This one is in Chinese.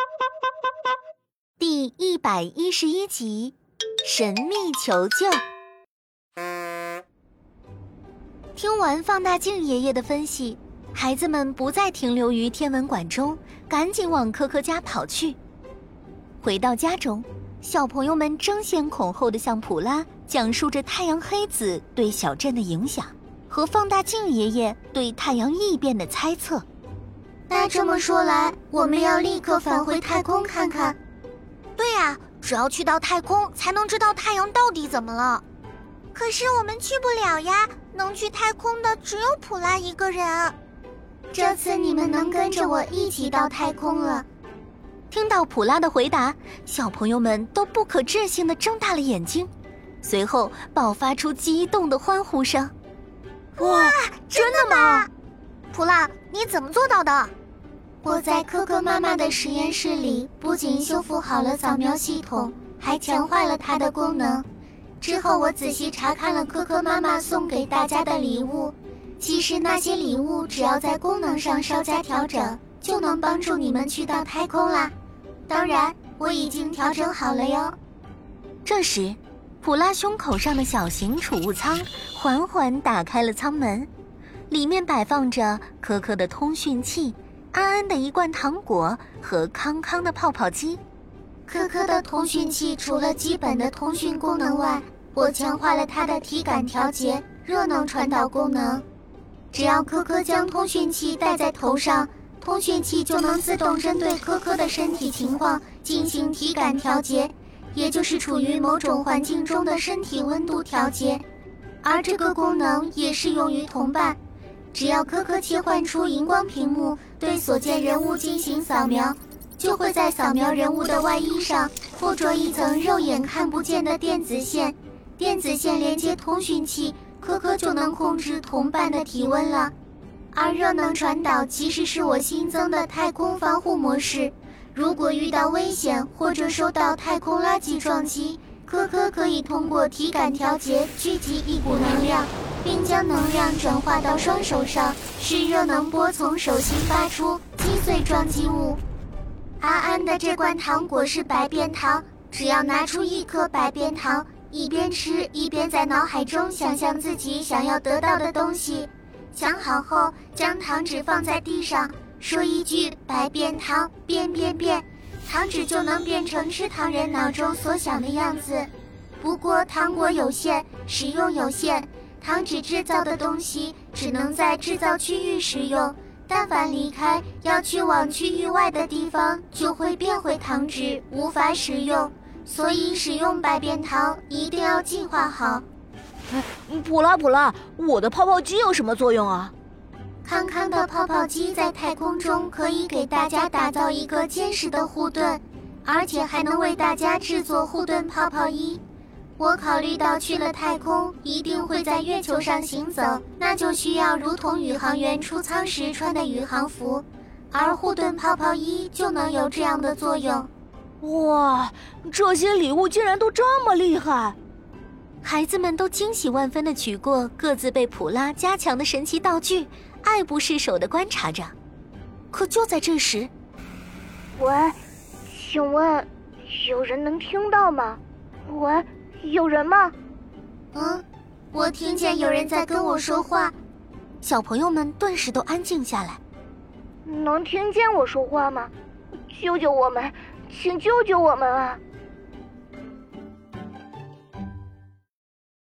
第一百一十一集，神秘求救。听完放大镜爷爷的分析，孩子们不再停留于天文馆中，赶紧往科科家跑去。回到家中，小朋友们争先恐后的向普拉讲述着太阳黑子对小镇的影响，和放大镜爷爷对太阳异变的猜测。那这么说来，我们要立刻返回太空看看。对呀，只要去到太空，才能知道太阳到底怎么了。可是我们去不了呀，能去太空的只有普拉一个人。这次你们能跟着我一起到太空了。听到普拉的回答，小朋友们都不可置信的睁大了眼睛，随后爆发出激动的欢呼声：“哇，真的吗？普拉，你怎么做到的？”我在科科妈妈的实验室里，不仅修复好了扫描系统，还强化了它的功能。之后，我仔细查看了科科妈妈送给大家的礼物，其实那些礼物只要在功能上稍加调整，就能帮助你们去到太空啦。当然，我已经调整好了哟。这时，普拉胸口上的小型储物舱缓缓打开了舱门，里面摆放着可可的通讯器、安安的一罐糖果和康康的泡泡机。科科的通讯器除了基本的通讯功能外，我强化了它的体感调节、热能传导功能。只要科科将通讯器戴在头上。通讯器就能自动针对科科的身体情况进行体感调节，也就是处于某种环境中的身体温度调节。而这个功能也适用于同伴，只要科科切换出荧光屏幕，对所见人物进行扫描，就会在扫描人物的外衣上附着一层肉眼看不见的电子线，电子线连接通讯器，科科就能控制同伴的体温了。而热能传导其实是我新增的太空防护模式。如果遇到危险或者受到太空垃圾撞击，科科可以通过体感调节聚集一股能量，并将能量转化到双手上，使热能波从手心发出，击碎撞击物。安安的这罐糖果是百变糖，只要拿出一颗百变糖，一边吃一边在脑海中想象自己想要得到的东西。想好后，将糖纸放在地上，说一句“百变糖变变变”，糖纸就能变成吃糖人脑中所想的样子。不过糖果有限，使用有限，糖纸制造的东西只能在制造区域使用，但凡离开要去往区域外的地方，就会变回糖纸，无法使用。所以使用百变糖一定要计划好。普拉普拉，我的泡泡机有什么作用啊？康康的泡泡机在太空中可以给大家打造一个坚实的护盾，而且还能为大家制作护盾泡泡衣。我考虑到去了太空一定会在月球上行走，那就需要如同宇航员出舱时穿的宇航服，而护盾泡泡衣就能有这样的作用。哇，这些礼物竟然都这么厉害！孩子们都惊喜万分地取过各自被普拉加强的神奇道具，爱不释手的观察着。可就在这时，喂，请问有人能听到吗？喂，有人吗？嗯，我听见有人在跟我说话。小朋友们顿时都安静下来。能听见我说话吗？救救我们，请救救我们啊！